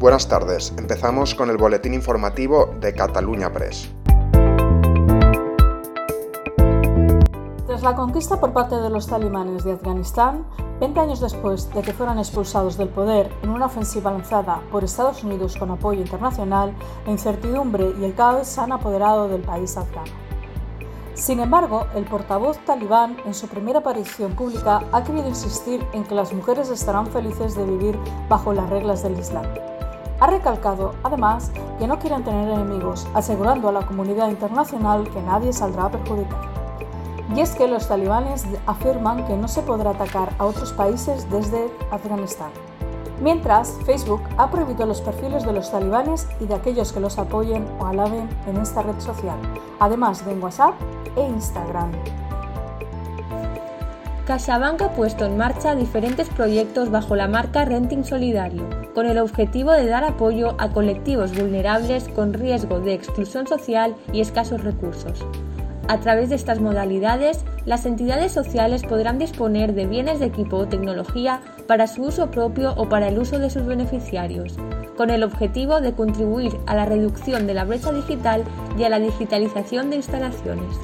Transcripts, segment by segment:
Buenas tardes, empezamos con el boletín informativo de Cataluña Press. Tras la conquista por parte de los talibanes de Afganistán, 20 años después de que fueran expulsados del poder en una ofensiva lanzada por Estados Unidos con apoyo internacional, la incertidumbre y el caos se han apoderado del país afgano. Sin embargo, el portavoz talibán en su primera aparición pública ha querido insistir en que las mujeres estarán felices de vivir bajo las reglas del Islam. Ha recalcado, además, que no quieren tener enemigos, asegurando a la comunidad internacional que nadie saldrá perjudicado. Y es que los talibanes afirman que no se podrá atacar a otros países desde Afganistán. Mientras, Facebook ha prohibido los perfiles de los talibanes y de aquellos que los apoyen o alaben en esta red social, además de en WhatsApp e Instagram. CaixaBank ha puesto en marcha diferentes proyectos bajo la marca Renting Solidario, con el objetivo de dar apoyo a colectivos vulnerables con riesgo de exclusión social y escasos recursos. A través de estas modalidades, las entidades sociales podrán disponer de bienes de equipo o tecnología para su uso propio o para el uso de sus beneficiarios, con el objetivo de contribuir a la reducción de la brecha digital y a la digitalización de instalaciones.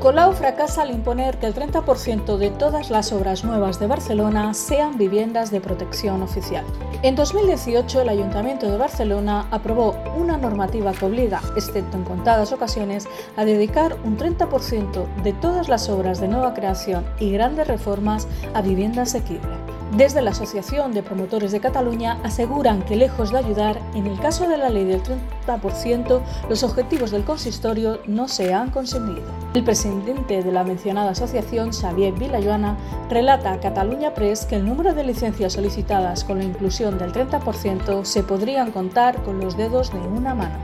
Colau fracasa al imponer que el 30% de todas las obras nuevas de Barcelona sean viviendas de protección oficial. En 2018, el Ayuntamiento de Barcelona aprobó una normativa que obliga, excepto en contadas ocasiones, a dedicar un 30% de todas las obras de nueva creación y grandes reformas a vivienda asequible. Desde la Asociación de Promotores de Cataluña aseguran que lejos de ayudar, en el caso de la ley del 30%, los objetivos del consistorio no se han conseguido. El presidente de la mencionada asociación, Xavier Villajoana, relata a Cataluña Press que el número de licencias solicitadas con la inclusión del 30% se podrían contar con los dedos de una mano.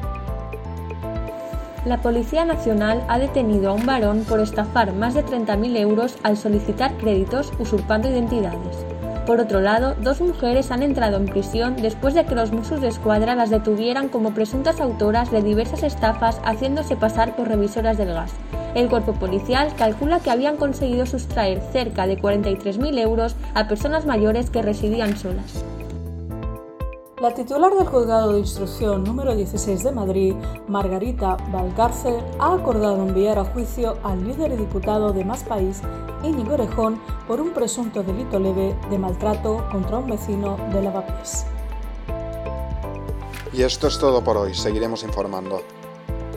La Policía Nacional ha detenido a un varón por estafar más de 30.000 euros al solicitar créditos usurpando identidades. Por otro lado, dos mujeres han entrado en prisión después de que los Mossos de Escuadra las detuvieran como presuntas autoras de diversas estafas haciéndose pasar por revisoras del gas. El cuerpo policial calcula que habían conseguido sustraer cerca de 43.000 euros a personas mayores que residían solas. La titular del Juzgado de Instrucción número 16 de Madrid, Margarita Valcárcel, ha acordado enviar a juicio al líder y diputado de Más País, Íñigo Orejón, por un presunto delito leve de maltrato contra un vecino de Lavapiés. Y esto es todo por hoy, seguiremos informando.